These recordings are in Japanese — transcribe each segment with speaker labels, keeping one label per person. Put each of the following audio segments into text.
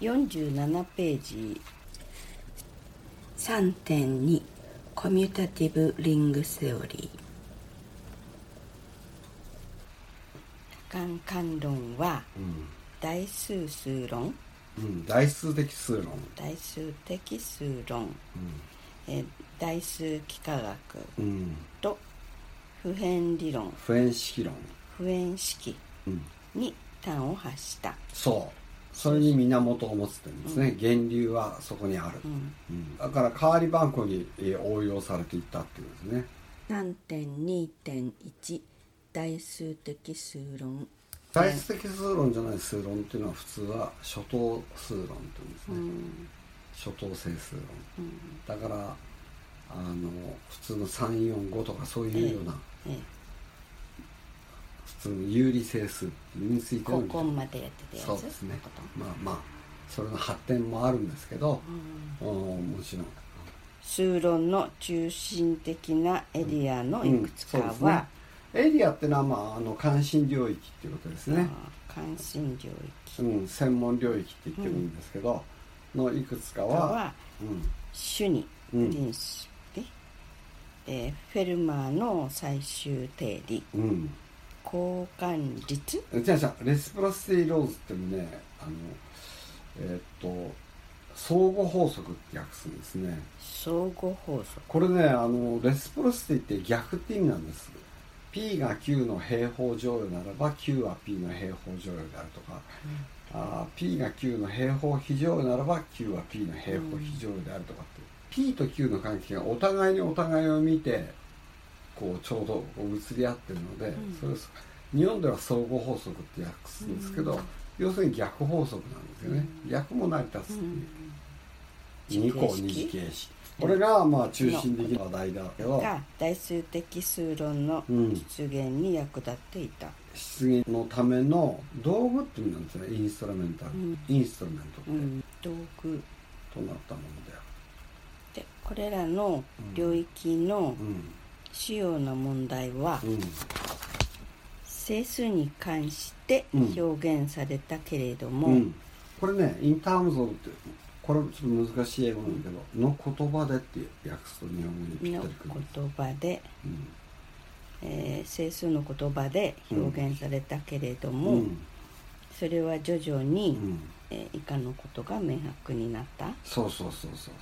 Speaker 1: 47ページ。3.2コミュタティブリングセオリー。感感論は
Speaker 2: うん。
Speaker 1: 大数数論。
Speaker 2: うん、代数的数論、
Speaker 1: 大数的数論、
Speaker 2: う
Speaker 1: えー大数幾何学。と普遍理論。
Speaker 2: 普遍式論、
Speaker 1: 普遍式
Speaker 2: うん、
Speaker 1: に端を発した、
Speaker 2: そうそれに源を持つってんですね、源流はそこにある、
Speaker 1: うん、
Speaker 2: うん、だから代わり番号にえー応用されていったっていうんですね。
Speaker 1: 3.2.1大数的数論。
Speaker 2: 代数的数論じゃない数論っていうのは普通は初等数論って言うんですね、
Speaker 1: うん。
Speaker 2: 初等整数論。
Speaker 1: うん。
Speaker 2: だからあの普通の345とかそういうような、
Speaker 1: ええ
Speaker 2: 普通の有理整数についての
Speaker 1: 高校までやってたやつ？
Speaker 2: そうですね。まあまあそれの発展もあるんですけど、
Speaker 1: うん。
Speaker 2: おもちろん。
Speaker 1: 数論の中心的なエリアのいくつか
Speaker 2: うんそうです
Speaker 1: は、
Speaker 2: エリアってのは、まあ、あの関心領域っていうことですね、
Speaker 1: 関心領域。
Speaker 2: うん、専門領域って言ってるんですけど、のいくつか
Speaker 1: か
Speaker 2: は、
Speaker 1: は
Speaker 2: うん、
Speaker 1: 主に
Speaker 2: うん。
Speaker 1: 臨子で、えーフェルマーの最終定理。
Speaker 2: うん、
Speaker 1: 交換率？
Speaker 2: じゃあじゃあレスプロシティローズっていうのねあのえーっと相互法則って訳すんですね。
Speaker 1: 相互法則？
Speaker 2: これねあのレスプロシティって逆って意味なんです。P が Q の平方乗与ならば Q は P の平方乗与であるとか、あー P が Q の平方非乗与ならば Q は P の平方非乗与であるとかって、P と Q の関係がお互いにお互いを見てこうちょうどこう移り合ってるので、
Speaker 1: ん。
Speaker 2: それです。日本では相互法則って訳すんですけど、要するに逆法則なんですよね、逆も成り立つっていう。
Speaker 1: うん。
Speaker 2: 二項二次形式。これがまあ中心的な話題だけど
Speaker 1: が大数的数論の
Speaker 2: うん。
Speaker 1: 出現に役立っていた、
Speaker 2: 出現のための道具っていう意味なんですね。インストラメンタル、
Speaker 1: うん。
Speaker 2: インストラメントって、
Speaker 1: うん、道具。
Speaker 2: となったものであ
Speaker 1: でこれらの領域の
Speaker 2: る
Speaker 1: 主要な問題は、
Speaker 2: うん。うん
Speaker 1: 整数に関して表現されたけれども、
Speaker 2: うん。これねインタームズオブってこれちょっと難しい英語なんだけど、の言葉でって訳すと日本語にぴった
Speaker 1: の
Speaker 2: りくる。んです、
Speaker 1: 言葉で、
Speaker 2: うん。
Speaker 1: えー整数の言葉で表現されたけれども、
Speaker 2: うん。
Speaker 1: それは徐々に、
Speaker 2: うん。
Speaker 1: えー以下のことが明白になった。
Speaker 2: そうそうそうそう。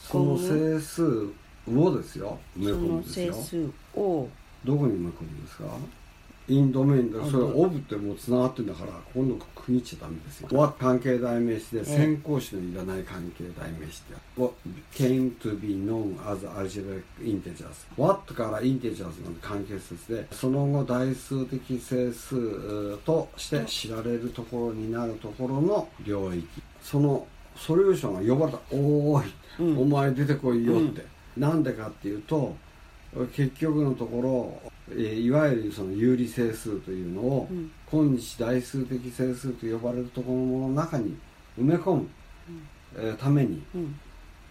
Speaker 2: その整数をですよ。埋め込むんですよ。
Speaker 1: 整数を。
Speaker 2: どこに埋め込むんですか？インドメインで
Speaker 1: あ
Speaker 2: それ
Speaker 1: ど
Speaker 2: オブってもうつながってんだから今度区切っちゃダメですよ。What 関係代名詞で先行詞のいらない関係代名詞で。What came to be known as algebraic integers? What から integers の関係説でその後大数的整数えーとして知られるところになるところの領域。そのソリューションが呼ばれた「おーい、
Speaker 1: うん。
Speaker 2: お前出てこいよ」って、なんでかっていうと結局のところ、えーいわゆるその有理整数というのを、
Speaker 1: うん。
Speaker 2: 今日大数的整数と呼ばれるところのものの中に埋め込む、えーために
Speaker 1: うん。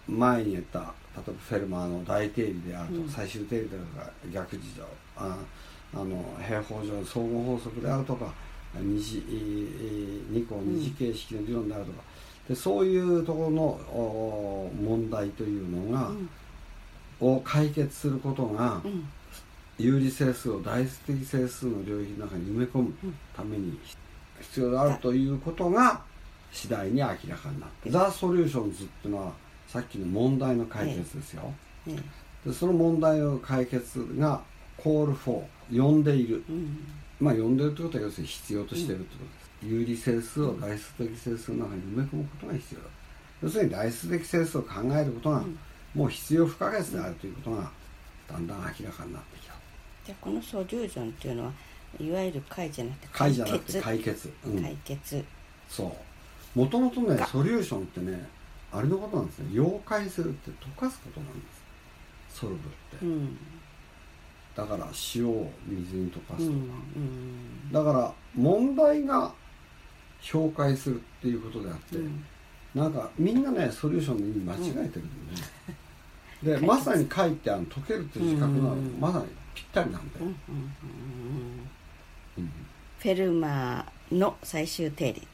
Speaker 2: 前に言った例えばフェルマーの大定理であると最終定理であるとか逆事情ああの平方上相互法則であるとか二次えー二項二次形式の理論であるとか、でそういうところのお問題というのが、
Speaker 1: うん
Speaker 2: を解決することが、
Speaker 1: うん。
Speaker 2: 有理整数を代数的整数の領域の中に埋め込むために必要であるということが次第に明らかになって The solutions っていうのはさっきの問題の解決ですよ、
Speaker 1: え
Speaker 2: でその問題の解決が call for 呼んでいる。
Speaker 1: うん。
Speaker 2: まあ呼んでるってことは要するに必要としているってことです、有理整数を大数的整数の中に埋め込むことが必要だ。要するに大数的整数を考えることが
Speaker 1: ん
Speaker 2: もう必要不可欠であるということがだんだん明らかになってきた。
Speaker 1: じゃあこのソリューションっていうのはいわゆる解じゃなくて
Speaker 2: 解じゃなくて解決、うん。
Speaker 1: 解決。
Speaker 2: そう。もともとねソリューションってねあれのことなんですね。溶解するって溶かすことなんです。ソルブって、
Speaker 1: うん。
Speaker 2: だから塩を水に溶かすとか、
Speaker 1: ん。
Speaker 2: だから問題が評解するっていうことであって、
Speaker 1: うん。
Speaker 2: なんかみんなねソリューションの意味間違えてるんだよね、でまさに書いてあの解けるっていう自覚なの、
Speaker 1: うん。
Speaker 2: まさにぴったりなんだよ、
Speaker 1: うんうん
Speaker 2: うん
Speaker 1: フェルマーの最終定理。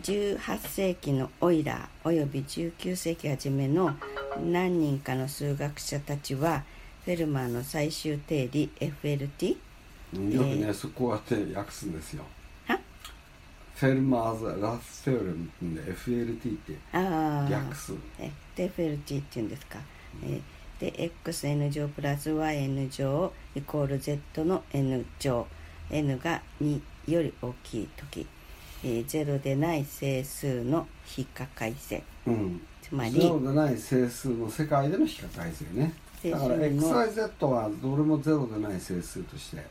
Speaker 1: 18世紀のオイラーおよび19世紀初めの何人かの数学者たちはフェルマーの最終定理 FLT
Speaker 2: うんよくね、そこうやって訳すんですよ。
Speaker 1: は？
Speaker 2: フェルマーズ・ラステオレムってんで FLT って
Speaker 1: ああ
Speaker 2: 訳す。
Speaker 1: FLT っていうんですか、えーで xn 乗プラス yn 乗イコール z の n 乗 n が2より大きい時、えー、0でない整数の非可解性。
Speaker 2: うん。
Speaker 1: つまり
Speaker 2: ゼロでない整数の世界での非可解性ね。だから
Speaker 1: の
Speaker 2: XYZ はどれもゼロでない整数として、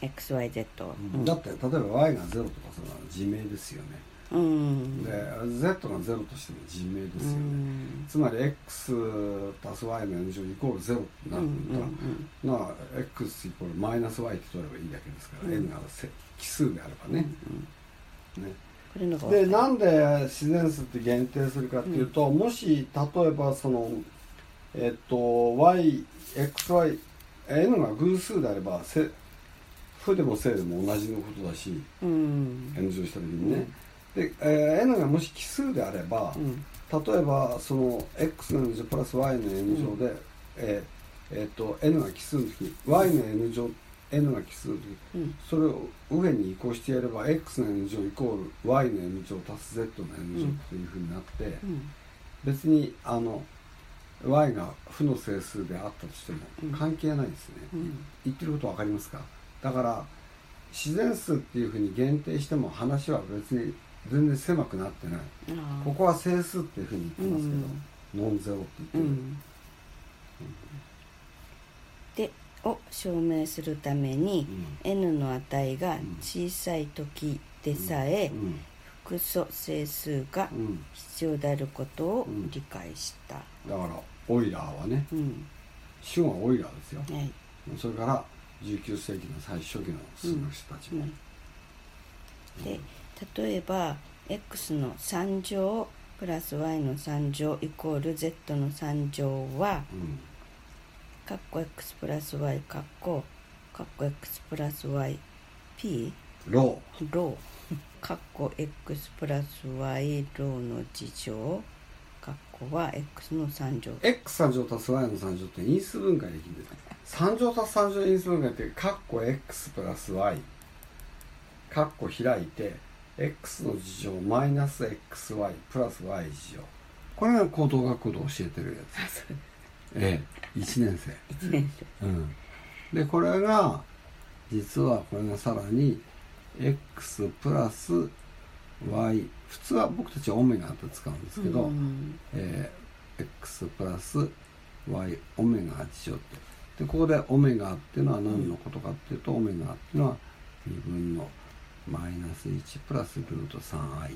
Speaker 1: XYZ うん。
Speaker 2: だって例えば Y がゼロとかそれは自明ですよね
Speaker 1: うん。
Speaker 2: で Z がゼロとしても自明ですよ
Speaker 1: う
Speaker 2: ね
Speaker 1: ん。
Speaker 2: つまり X 足す Y の N 乗イコールゼロになるんだ
Speaker 1: うん
Speaker 2: なあ X イコールマイナス Y って取ればいいだけですから、
Speaker 1: うん。
Speaker 2: N がせ奇数であればね,、ね。
Speaker 1: これのが
Speaker 2: でなんで自然数って限定するかっていうと、もし例えばそのえっと YXY N が偶数であればせ負でも正でも同じのことだし
Speaker 1: うん、
Speaker 2: N 乗した時にね、で、えー N がもし奇数であれば、
Speaker 1: うん。
Speaker 2: 例えばその x の N 乗プラス y の N 乗で、えーえーと N が奇数の時 y の N 乗 N が奇数の時
Speaker 1: うん。
Speaker 2: それを右辺に移行してやれば x の N 乗イコール y の N 乗足す z の N 乗っていうふうになって、
Speaker 1: うん。
Speaker 2: 別にあの y が負の整数であったとしても
Speaker 1: うん。
Speaker 2: 関係ないですね、
Speaker 1: うん。
Speaker 2: 言ってること分かりますか？だから自然数っていうふうに限定しても話は別に全然狭くなってない。ここは整数っていうふうに言ってますけど、ノンゼロって言ってる、
Speaker 1: うん。でを証明するために、n の値が小さい時でさえ、
Speaker 2: うん。
Speaker 1: 複素整数が
Speaker 2: うん。
Speaker 1: 必要であることを理解した、
Speaker 2: だからオイラーはね
Speaker 1: うん。
Speaker 2: 主語はオイラーですよ。
Speaker 1: はい。
Speaker 2: それから19世紀の最初期の数学者たちも、
Speaker 1: で例えば x の3乗プラス y の3乗イコール z の3乗は
Speaker 2: うん。
Speaker 1: カッコ x プラス y カッコカッコ x プラス y p
Speaker 2: ロ
Speaker 1: ロー。カッコ x プラス y ローの事乗カッコは x の3乗。
Speaker 2: ー x3 乗足す y の3乗って因数分解できるんです。3乗足す3乗因数分解ってカッコ x プラス y カッコ開いて x の事乗マイナス xy プラス y 事乗これが高等学校で教えてるやつ。ええ。1年生。
Speaker 1: 1年生。
Speaker 2: うん、でこれが実はこれがさらに x プラス y 普通は僕たちはオメガって使うんですけど、
Speaker 1: うん。
Speaker 2: えー x プラス y オメガ1乗って。でここでオメガっていうのは何のことかっていうと、オメガっていうのは2分のマイナス1プラスルート 3i っ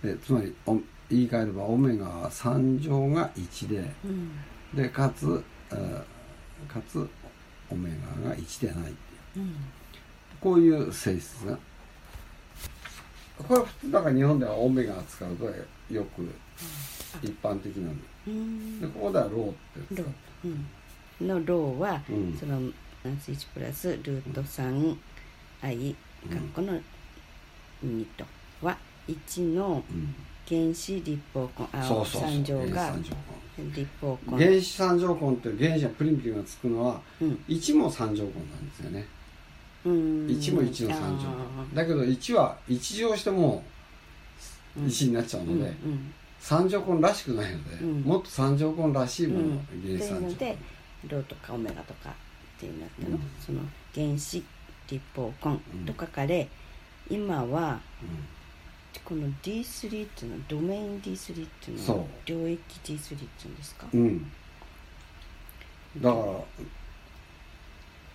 Speaker 2: ていう。でつまりお言い換えればオメガ3乗が1で、
Speaker 1: うん。
Speaker 2: でかつ、えーかつオメガが1でないっていう。
Speaker 1: うん。
Speaker 2: こういう性質がこれは普通だから日本ではオメガを使うとよく一般的なんで
Speaker 1: うん。
Speaker 2: でここではローって使
Speaker 1: ロ
Speaker 2: う
Speaker 1: ー、うん、のローは、
Speaker 2: うん。
Speaker 1: そのマイナス1プラスルート 3i カッコの2とは1の
Speaker 2: うん
Speaker 1: 原子立方根あ
Speaker 2: そうそうそう。
Speaker 1: 三乗が
Speaker 2: 原子三乗
Speaker 1: 立方
Speaker 2: 根。
Speaker 1: 根
Speaker 2: 原子三乗根って原子がプリミティブがつくのは
Speaker 1: うん。
Speaker 2: 1も三乗根なんですよね。
Speaker 1: うん。
Speaker 2: 1も1の三乗
Speaker 1: あ
Speaker 2: 根だけど1は1乗しても
Speaker 1: ー
Speaker 2: 1になっちゃうので、三乗根らしくないので、
Speaker 1: うん。
Speaker 2: もっと三乗根らしいもの、
Speaker 1: うん。
Speaker 2: 原子三乗
Speaker 1: というのでローとかオメガとかっていうのっての、
Speaker 2: うん。
Speaker 1: その原子立方根と書かれ、今はこの D3 っていうのはドメイン D3 っていうのは領域 D3 っていうんですか？
Speaker 2: う。ん、うん、だから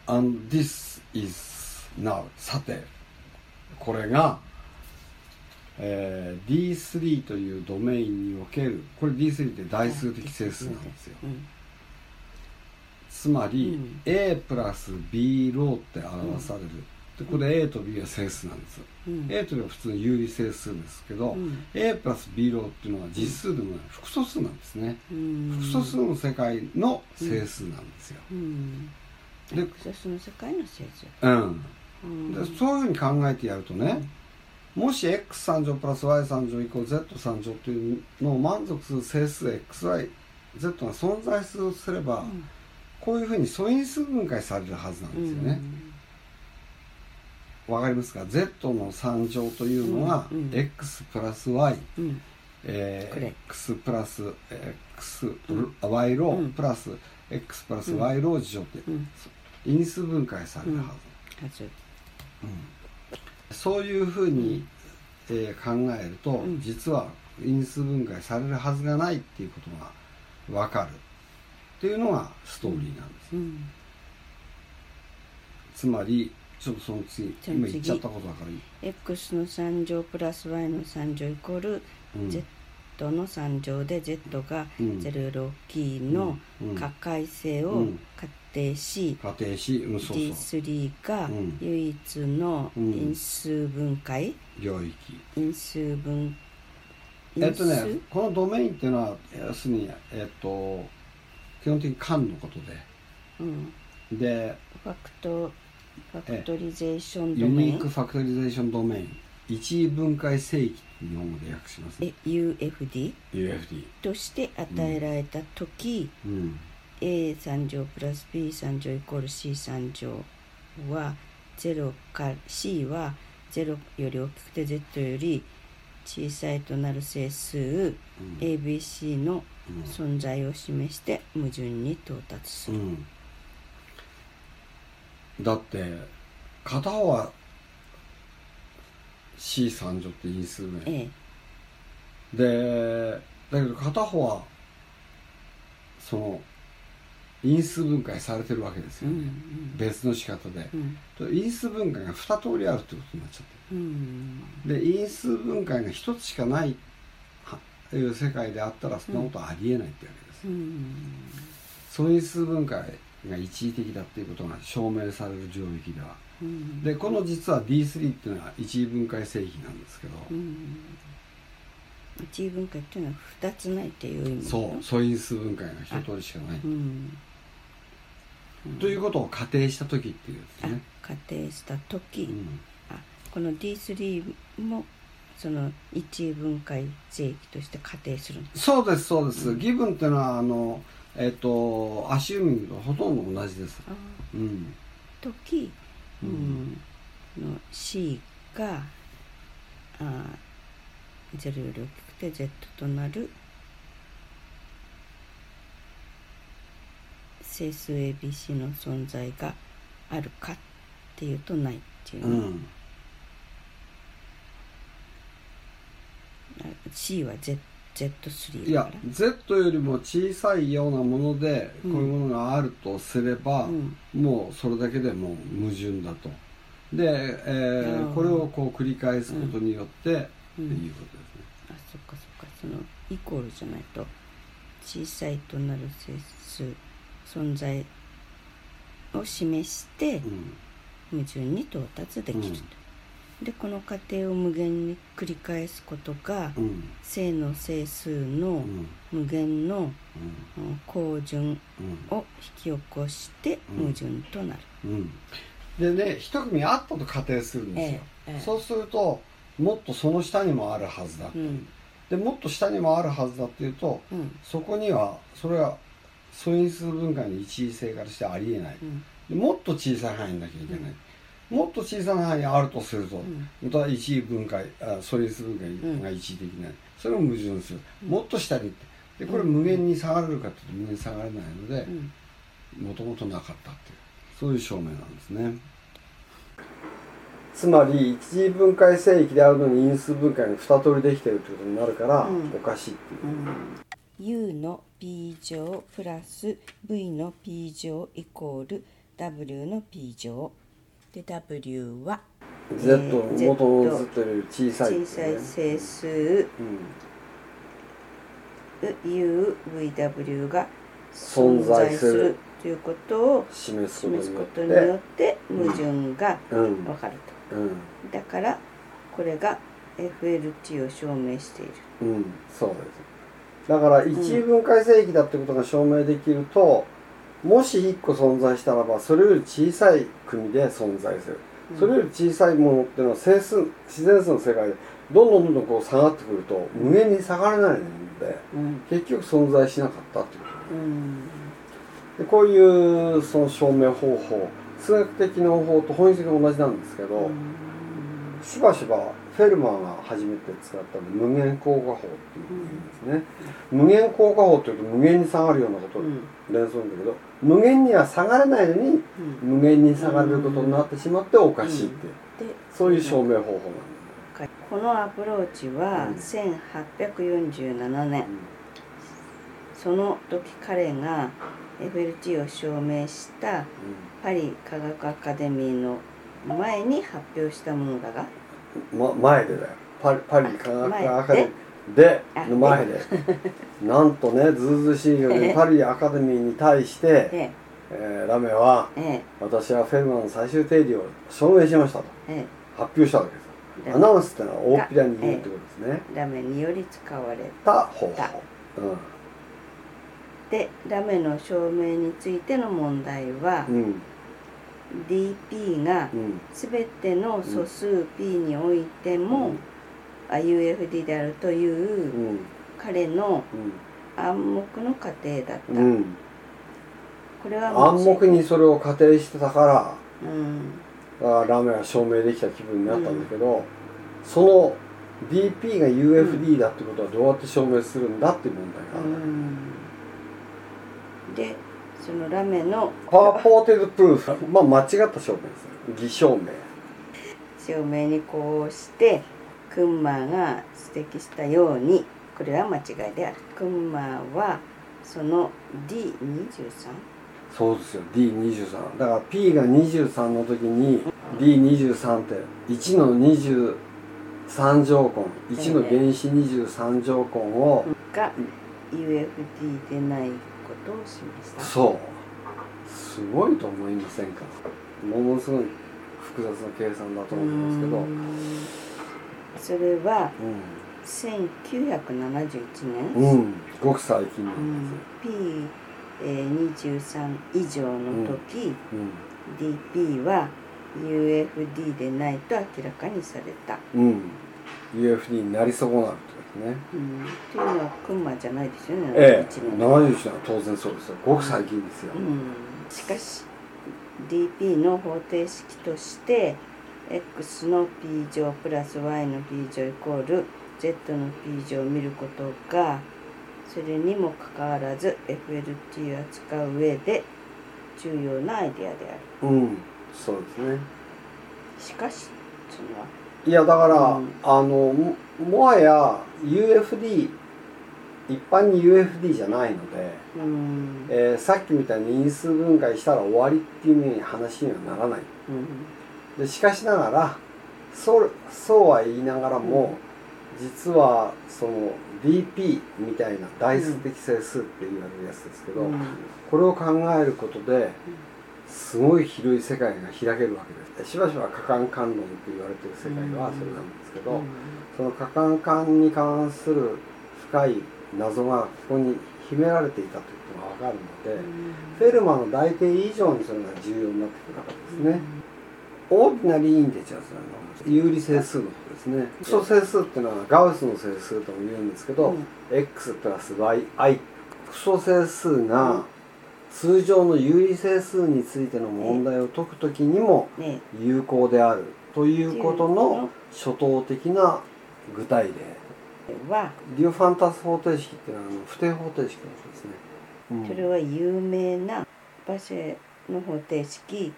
Speaker 2: 「and this is now」さてこれが、えー D3 というドメインにおけるこれ D3 って代数的整数なんですよ。
Speaker 1: うん
Speaker 2: つまり、
Speaker 1: うん。
Speaker 2: A プラス B ローって表される、でこれ A と B は整数なんです、
Speaker 1: うん。
Speaker 2: A と B は普通の有理整数ですけど、
Speaker 1: うん。
Speaker 2: A プラス B ローっていうのは実数でもない複素数なんですね、
Speaker 1: うん。
Speaker 2: 複素数の世界の整数なんですよ、
Speaker 1: うん。
Speaker 2: で
Speaker 1: 複素数の世界の整数。
Speaker 2: うん。
Speaker 1: うん。
Speaker 2: でそういうふうに考えてやるとね、もし x3 乗プラス y3 乗イコール z3 乗というのを満足する整数 xyz が存在するとすれば、
Speaker 1: うん
Speaker 2: こういうふうに素因数分解されるはずなんですよね。わ、かりますか ?z の3乗というのは、
Speaker 1: うんうん。
Speaker 2: x プラス y、
Speaker 1: うん。
Speaker 2: えー x プラス x、
Speaker 1: ん
Speaker 2: y ロ
Speaker 1: うん。
Speaker 2: ープラス x プラス
Speaker 1: うん
Speaker 2: y ロー乗って、
Speaker 1: うん。
Speaker 2: 因数分解されるはず。
Speaker 1: はず
Speaker 2: そういうふうに、えー考えると、
Speaker 1: うん。
Speaker 2: 実は因数分解されるはずがないっていうことが分かるっていうのがストーリーなんです、
Speaker 1: うん。
Speaker 2: つまりちょっとその次今言っちゃったことだから。
Speaker 1: X の3乗プラス y の3乗イコール
Speaker 2: うん。
Speaker 1: Z の3乗で z が
Speaker 2: うん。
Speaker 1: 0より大きいの
Speaker 2: うん。
Speaker 1: 可解性を
Speaker 2: うん。
Speaker 1: 仮定し、
Speaker 2: 仮定し、うん、そうそう。
Speaker 1: D3 が
Speaker 2: うん。
Speaker 1: 唯一の
Speaker 2: うん。
Speaker 1: 因数分解、
Speaker 2: 領域。
Speaker 1: 因数分
Speaker 2: えっとねこのドメインっていうのは要するにえっと基本的に間のこと
Speaker 1: うん、
Speaker 2: でで
Speaker 1: ファクトファクトリゼーション
Speaker 2: ユ
Speaker 1: ドメイン。
Speaker 2: ニークファクトリゼーションドメイン。一位分解正規日本語で訳しますね。
Speaker 1: え UFD
Speaker 2: UFD
Speaker 1: として与えられた時、
Speaker 2: うん。
Speaker 1: A3 乗プラス B3 乗イコール C3 乗は0か C は0より大きくて Z より小さいとなる整数、ABC の
Speaker 2: うん。
Speaker 1: 存在を示して矛盾に到達する、
Speaker 2: うん。だって片方は C3 乗って因数面
Speaker 1: ええ。
Speaker 2: でだけど片方はその因数分解されてるわけです
Speaker 1: うんう
Speaker 2: よね、
Speaker 1: ん。
Speaker 2: 別の仕方で。
Speaker 1: うん。
Speaker 2: と因数分解が2通りあるってことになっちゃって
Speaker 1: うん。
Speaker 2: るで因数分解が1つしかないはという世界であったらそんなことはありえないってわけです、
Speaker 1: うん。
Speaker 2: 素因数分解が一時的だっていうことが証明される領域では。
Speaker 1: うん。
Speaker 2: でこの実は D3 っていうのは一次分解正規なんですけど、
Speaker 1: うん。一位分解っていうのは2つないっていう意味
Speaker 2: そう。素因数分解が一通りしかない、
Speaker 1: うん
Speaker 2: ということを仮定した時っていうです
Speaker 1: あ
Speaker 2: ね、
Speaker 1: 仮定した時、
Speaker 2: うん。
Speaker 1: あこの D3 もその一位分解正規として仮定するんです
Speaker 2: そうですそうです、ギブンっていうのはあのえっ、とアシューミングとほとんど同じです。
Speaker 1: あ
Speaker 2: うん。
Speaker 1: 時、う
Speaker 2: うん
Speaker 1: んの C があ0より大きくて Z となる整数 ABC の存在があるかっていうとないっていうね、
Speaker 2: うん。
Speaker 1: あ C は Z Z3
Speaker 2: いや Z よりも小さいようなものでこういうものがあるとすれば、
Speaker 1: うん。
Speaker 2: もうそれだけでもう矛盾だと。で、えー
Speaker 1: うん
Speaker 2: これをこう繰り返すことによって、
Speaker 1: うん。
Speaker 2: っていうことですね。
Speaker 1: あそっかそっか。そのイコールじゃないと小さいとなる整数存在を示して
Speaker 2: うん
Speaker 1: 矛盾に到達できると、でこの過程を無限に繰り返すことが
Speaker 2: うん
Speaker 1: 正の整数
Speaker 2: う
Speaker 1: の
Speaker 2: ん
Speaker 1: 無限の
Speaker 2: うん。
Speaker 1: うん。好順
Speaker 2: うん
Speaker 1: を引き起こして
Speaker 2: うん。
Speaker 1: 矛盾となる、
Speaker 2: うん。でね一組あったと仮定するんですよ、
Speaker 1: ええええ。
Speaker 2: そうするともっとその下にもあるはずだ、
Speaker 1: うん。
Speaker 2: でもっと下にもあるはずだっていうと
Speaker 1: うん。
Speaker 2: そこにはそれは素因数分解の一位性からしてありえない、
Speaker 1: うん。
Speaker 2: でもっと小さい範囲なきゃいけない、もっと小さな範囲あるとすると、
Speaker 1: ん。
Speaker 2: また一位分解あ素因数分解が一位的ない、それも矛盾する、もっと下に行ってでこれ無限に下がれるかっていうと無限に下がれないので
Speaker 1: うん。
Speaker 2: もともとなかったっていうそういう証明なんですね。つまり一次分解正規であるのに因数分解が二通りできてるってことになるから、
Speaker 1: うん。
Speaker 2: おかしいっていう、
Speaker 1: U の P 乗プラス V の P 乗イコール W の P 乗で W は
Speaker 2: Z
Speaker 1: ー
Speaker 2: 元の Z より小さいって
Speaker 1: 小さい整数。
Speaker 2: うん。
Speaker 1: UVW が
Speaker 2: 存在する。
Speaker 1: ということを
Speaker 2: 示すことによって
Speaker 1: 矛盾が
Speaker 2: うん
Speaker 1: 分かる
Speaker 2: うん。
Speaker 1: とだからこれが FLT を証明している。
Speaker 2: うん。そうですだから一位分解正規だってことが証明できると、もし1個存在したらばそれより小さい組で存在する。それより小さいものっていうのは整数自然数の世界でどんどんどんどんこう下がってくると無限に下がれないので
Speaker 1: うん。
Speaker 2: 結局存在しなかったっていうこと。
Speaker 1: うん。
Speaker 2: でこういうその証明方法数学的な方法と本質が同じなんですけど、しばしばフェルマーが初めて使ったの無限効果法っていうふうに言うんですね、無限効果法っていうと無限に下がるようなことを
Speaker 1: うん。
Speaker 2: 連想するんだけど無限には下がれないのに
Speaker 1: うん。
Speaker 2: 無限に下がれることになってしまっておかしいっていう、
Speaker 1: で
Speaker 2: そういう証明方法なん
Speaker 1: このアプローチは
Speaker 2: うん。
Speaker 1: 1847年、その時彼が FLT を証明したパリ科学アカデミーの前に発表したものだが
Speaker 2: うんま、前でだよ。パリパリ科学
Speaker 1: 前
Speaker 2: アカデミーで。
Speaker 1: あ
Speaker 2: の前で。なんとねずうずうしいようにパリアカデミーに対して、
Speaker 1: え
Speaker 2: え。ーラメは
Speaker 1: ええ。
Speaker 2: 私はフェルマーの最終定理を証明しましたと。
Speaker 1: え
Speaker 2: 発表したわけですアナウンスってのは大っぴらに言うってことですね。
Speaker 1: ラメにより使われ
Speaker 2: た。方法。
Speaker 1: たでラメの証明についての問題は
Speaker 2: うんうん
Speaker 1: DP が
Speaker 2: うん。
Speaker 1: 全ての素数 P においても、あ UFD であるという
Speaker 2: うん。
Speaker 1: 彼の暗黙の過程だった、
Speaker 2: うん。うん
Speaker 1: これは
Speaker 2: 暗黙にそれを仮定してたから
Speaker 1: うん。
Speaker 2: ラーメンは証明できた気分になったんだけど、その DP が UFD だってことはどうやって証明するんだっていう問題がある、
Speaker 1: うん。でそのラメの
Speaker 2: パワーポーテッドプルーフ。まあ間違った証明です。偽証明。
Speaker 1: 証明にこうしてクンマーが指摘したようにこれは間違いである。クンマーはその D23
Speaker 2: そうですよ。D23 だから P が23の時に D23 って1の23乗根1の原子23乗根を
Speaker 1: が UFD でないことを示した？
Speaker 2: そう。すごいと思いませんか？ものすごい複雑な計算だと思うんですけど。
Speaker 1: うん。それは
Speaker 2: う
Speaker 1: 1971年、
Speaker 2: ん、うん、ごく最近な
Speaker 1: うん。
Speaker 2: です
Speaker 1: P23 以上の時、
Speaker 2: うん、
Speaker 1: DP は UFD でないと明らかにされた、
Speaker 2: うん、UFD になり損なるとね。
Speaker 1: うん、というのはクンマじゃないですよね。
Speaker 2: ええ。
Speaker 1: 71年
Speaker 2: 71年は当然そうですよ。ごく最近ですよ、
Speaker 1: うん、しかし DP の方程式として x の p 乗プラス y の p 乗イコール z の p 乗を見ることがそれにもかかわらず FLT を扱う上で重要なアイデアである。
Speaker 2: うん、そうですね。
Speaker 1: しかしその
Speaker 2: いやだから、
Speaker 1: うん。
Speaker 2: あのももはや UFD 一般に UFD じゃないので、
Speaker 1: うん。
Speaker 2: えーさっきみたいに因数分解したら終わりっていう話にはならない。
Speaker 1: うん。
Speaker 2: でしかしながらそうそうは言いながらも、実はその DP みたいな代数的整数って言われるやつですけど、
Speaker 1: うん。
Speaker 2: これを考えることですごい広い世界が開けるわけです。しばしば可感観論って言われてる世界はそれなんですけど、その可換環に関する深い謎がここに秘められていたということが分かるので、フェルマーの大定理以上にそれが重要になってくるわけですね。 Ordinary integers なの有理整数のことですね。複素整数っていうのはガウスの整数とも言うんですけど、
Speaker 1: うん。
Speaker 2: X プラス yi 複素整数が通常の有理整数についての問題を解くときにも
Speaker 1: ね。
Speaker 2: 有効であるということの初等的な具体例。
Speaker 1: は。
Speaker 2: ディオファンタス方程式っていうのは不定方程式のことですね。うん。
Speaker 1: それは有名なバシェの方程式。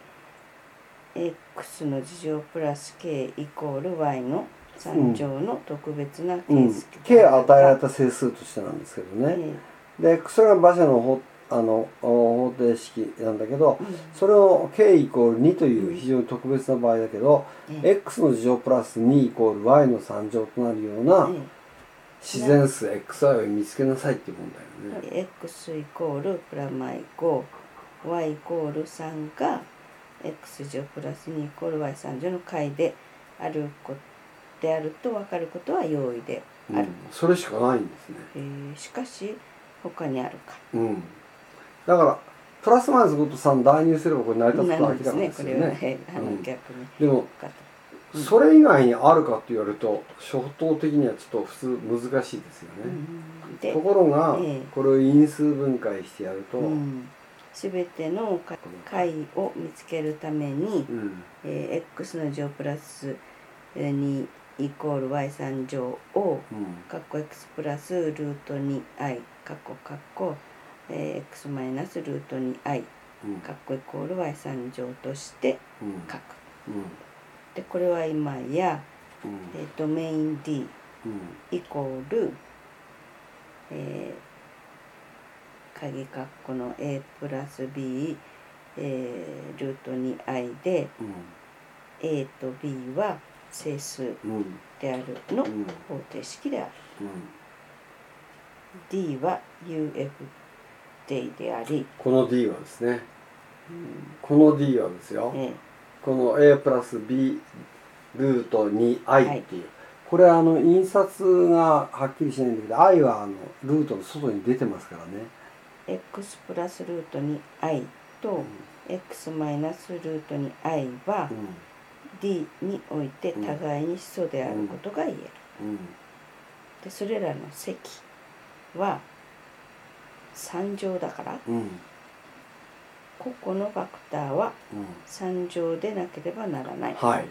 Speaker 1: X の事乗プラス k イコール y の3乗の特別な
Speaker 2: うん。
Speaker 1: 形式、
Speaker 2: k 与えられた整数としてなんですけどね。
Speaker 1: え
Speaker 2: でそれが馬車の方あの方程式なんだけど
Speaker 1: えうん。
Speaker 2: それを k イコール2という非常に特別な場合だけど、
Speaker 1: ええ
Speaker 2: x の事乗プラス2イコール y の3乗となるような
Speaker 1: え
Speaker 2: 自然数 xy を見つけなさいっていう問題よね。
Speaker 1: え x イコールプラマイ 5y イコール3が x 乗プラス2イコール y3 乗の解であるこであると分かることは容易である。
Speaker 2: うん、それしかないんですね。
Speaker 1: えーしかし他にあるか。
Speaker 2: うん、だからプラスマイナス5と3代入すればこれ成り立つと明らかですよ
Speaker 1: これは、逆に
Speaker 2: でもそれ以外にあるかって言われると初等的にはちょっと普通難しいですよね、
Speaker 1: うん。で
Speaker 2: ところが、
Speaker 1: ええ。
Speaker 2: これを因数分解してやると、
Speaker 1: うん、全ての解を見つけるために、
Speaker 2: うん。
Speaker 1: えー x の乗プラス2イコール y3 乗を
Speaker 2: うん。
Speaker 1: カッコ x プラスルート 2i カッコカッコ、えー x マイナスルート 2i
Speaker 2: うん。
Speaker 1: カッコイコール y3 乗として
Speaker 2: うん。
Speaker 1: 書く。
Speaker 2: うん。
Speaker 1: でこれは今や、
Speaker 2: うん。
Speaker 1: えー、ドメイン D
Speaker 2: うん。
Speaker 1: イコール、えー、鍵カッコの a プラス b、えー、ルート 2i で a と b は整数であるの
Speaker 2: うん
Speaker 1: 方程式である。
Speaker 2: うん。
Speaker 1: D は UF 定であり、
Speaker 2: この D はですね。
Speaker 1: うん。
Speaker 2: この D はですよ、
Speaker 1: え
Speaker 2: この A プラス B ルート 2i っていう、これはあの印刷がはっきりしないんだけど i はあのルートの外に出てますからね、
Speaker 1: え x プラスルート 2i と x マイナスルート 2i は
Speaker 2: うん。
Speaker 1: D において互いに素であることが言える。
Speaker 2: うん。
Speaker 1: でそれらの積は3乗だから。
Speaker 2: うん。
Speaker 1: のファクターは
Speaker 2: うん。
Speaker 1: 3乗でなければならない。
Speaker 2: はい。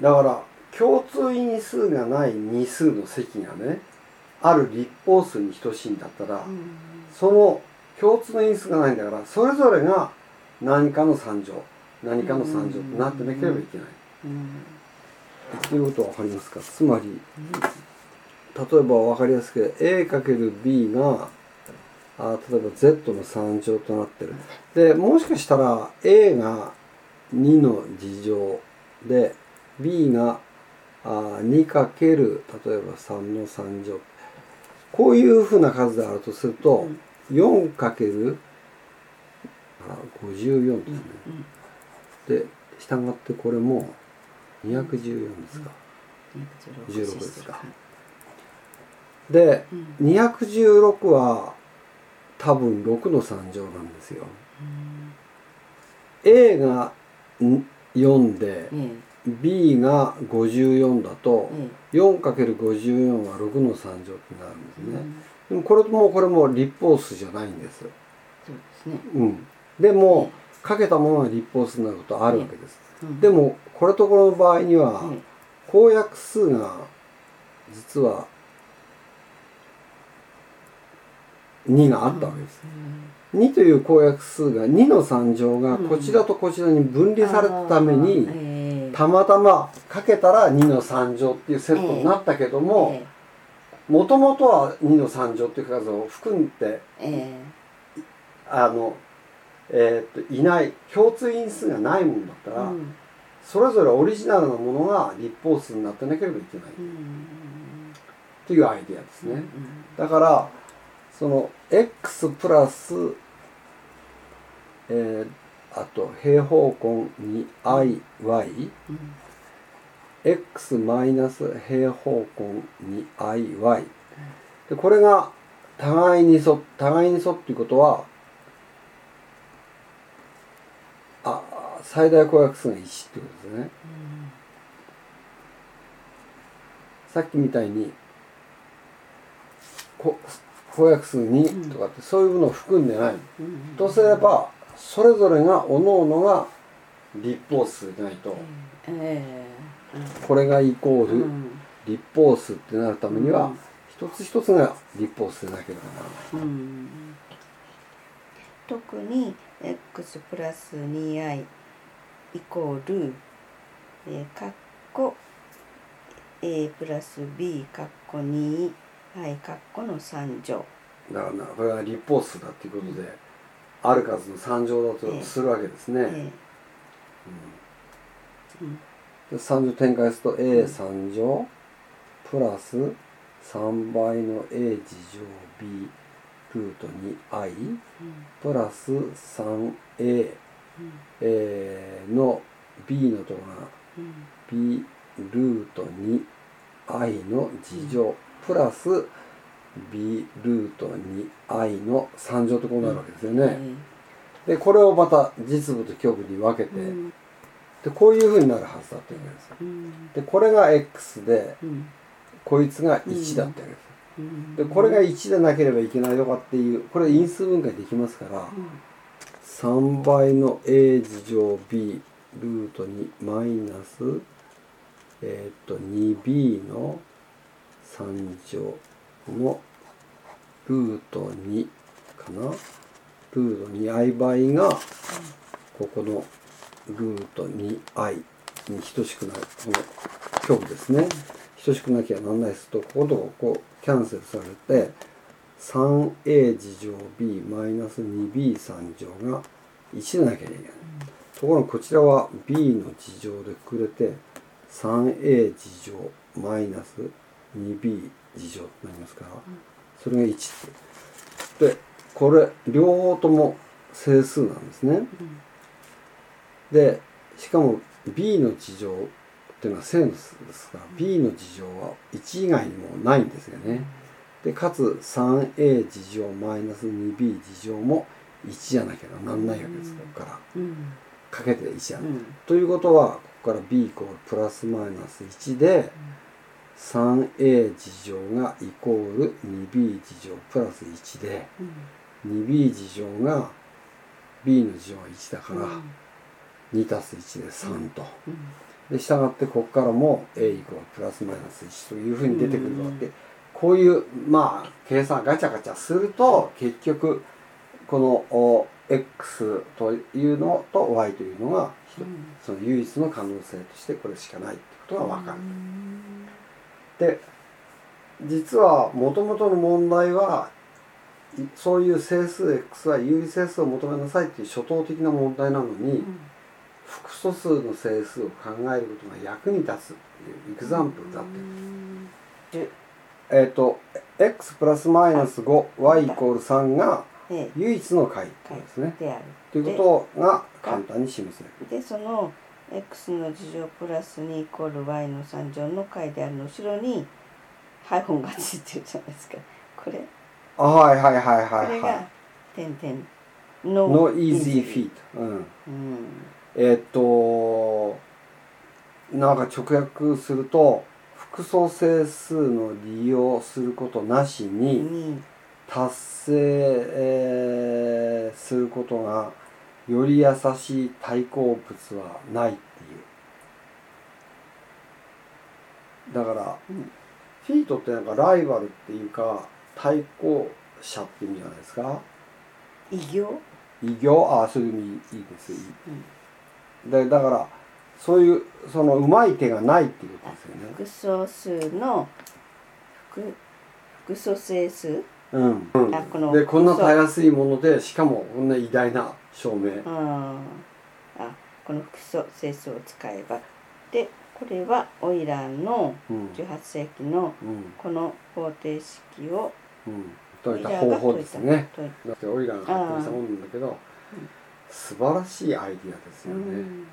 Speaker 2: だから共通因数がない二数の積がねある立方数に等しいんだったら、
Speaker 1: うん。
Speaker 2: その共通の因数がないんだからそれぞれが何かの3乗何かの3乗ってなってなければいけない。
Speaker 1: うん。
Speaker 2: 言ってることは分かりますか？つまり例えば分かりやすく a×b があ例えば z の3乗となってる。でもしかしたら a が2の2乗で b があ 2× 例えば3の3乗。こういうふうな数であるとすると 4× あ54ですね、で従ってこれも214ですか、16ですかで
Speaker 1: うん
Speaker 2: 216は多分6の3乗なんですよ。A がん4で
Speaker 1: え
Speaker 2: B が54だと
Speaker 1: ええ
Speaker 2: 4×54 は6の3乗ってなるんですね。
Speaker 1: ん
Speaker 2: でもこれもこれも立方数じゃないんです。
Speaker 1: そうですね。
Speaker 2: うん。でもかけたものが立方数になることあるわけです。
Speaker 1: うん
Speaker 2: でもこれところの場合には
Speaker 1: え
Speaker 2: 公約数が実は2があったわけです。2という公約数が2の3乗がこちらとこちらに分離されたために
Speaker 1: ええ
Speaker 2: たまたまかけたら2の3乗っていうセットになったけども
Speaker 1: え
Speaker 2: もともとは2の3乗っていう数を含んで
Speaker 1: ええ。
Speaker 2: あの、えーっといない共通因数がないもんだったら、
Speaker 1: うん。
Speaker 2: それぞれオリジナルなものが立方数になってなければいけない。
Speaker 1: うん。
Speaker 2: っていうアイデアですね。
Speaker 1: うん。
Speaker 2: だからその x プラス、えーあと平方根に iy
Speaker 1: うん。
Speaker 2: X マイナス平方根に iy でこれが互いに沿互いに沿っていうことはあ最大公約数が1ってことですね。さっきみたいにこ公約数2とかってそういうのを含んでない、とすればそれぞれがおのおのが立法数でないと、これがイコール立法数ってなるためには、一つ一つが立法数でなければならない。
Speaker 1: 特に x プラス 2i イコール、えー、かっこ a プラス b かっこ2はい括弧の三乗
Speaker 2: だからこれは立法数だっていうことで、うん、ある数の3乗だとするわけですね、
Speaker 1: うん。
Speaker 2: で3乗展開すると A3 乗、プラス3倍の A 次乗 B ルート 2i、プラス 3A、ー、の B のところが、B ルート 2i の次乗、プラス b ルート 2i の3乗とこうなるわけですよね、
Speaker 1: うん。
Speaker 2: でこれをまた実部と虚部に分けて、
Speaker 1: うん。
Speaker 2: でこういうふうになるはずだってわけですよ。
Speaker 1: うん。
Speaker 2: でこれが x で
Speaker 1: うん。
Speaker 2: こいつが1だってわけですよ。
Speaker 1: うん。
Speaker 2: でこれが1でなければいけないとかっていうこれ因数分解できますから3倍の a 次乗 b ルートにマイナスえーっと 2b の3乗のルート2かな。ルート 2i 倍がここのルート 2i に等しくなるこの虚部ですね。等しくなきゃなんないですとこことここキャンセルされて 3a 次乗 b マイナス 2b3 乗が1でなきゃいけない、ところがこちらは b の次乗でくれて 3a 次乗マイナス 2b 次乗となりますから、それが1って。でこれ両方とも整数なんですね、でしかも b の次乗っていうのは正の数ですから、b の次乗は1以外にもないんですよね、でかつ 3a 次乗マイナス 2b 次乗も1じゃなきゃなんないわけです、ここから。
Speaker 1: うん。
Speaker 2: かけて1じゃない、
Speaker 1: うん。
Speaker 2: ということはここから b イコールプラスマイナス1で 3a 次乗がイコール 2b 次乗プラス1で 2b 次乗が b の次乗が1だから2たす1で3と。で従ってここからも a イコールプラスマイナス1というふうに出てくるわけ、こういうまあ計算ガチャガチャすると結局このお x というのと y というのがひとその唯一の可能性としてこれしかないってことが分かる。で実はもともとの問題はいそういう整数 x は有理整数を求めなさいっていう初等的な問題なのに、複素数の整数を考えることが役に立つっていうエグザンプルだって。えっ、と x プラスマイナス 5y イコール3が
Speaker 1: え
Speaker 2: 唯一の解ですね。ということが簡単に示せる。
Speaker 1: でその x の次乗プラス2イコール y の3乗の解であるの後ろにハイフンがついてるじゃないですかこれ
Speaker 2: あはいはいはい
Speaker 1: これが
Speaker 2: はいは
Speaker 1: 点々
Speaker 2: い。の easy feet。うん。
Speaker 1: うん
Speaker 2: えっ、となんか直訳すると複素整数の利用することなしに
Speaker 1: に
Speaker 2: 達成、えーすることがより優しい対抗物はないっていう。だから、
Speaker 1: うん
Speaker 2: フィートってなんかライバルっていうか対抗者っていう意味じゃないですか？
Speaker 1: 異業
Speaker 2: 異業ああそういう意味いいです。いいでだからそういうそのうまい手がないっていうことですよね。
Speaker 1: 複素数の複複素整数？
Speaker 2: うん、
Speaker 1: あこの
Speaker 2: でこんなたやすいものでしかもこんな偉大な証明。
Speaker 1: ああこの複素整数を使えば。でこれはオイラーの
Speaker 2: うん。
Speaker 1: 18世紀の
Speaker 2: うん。
Speaker 1: この方程式を
Speaker 2: うん。解いた方法ですね。だってオイラーが発見したもんだけど素晴らしいアイディアですよね、
Speaker 1: うん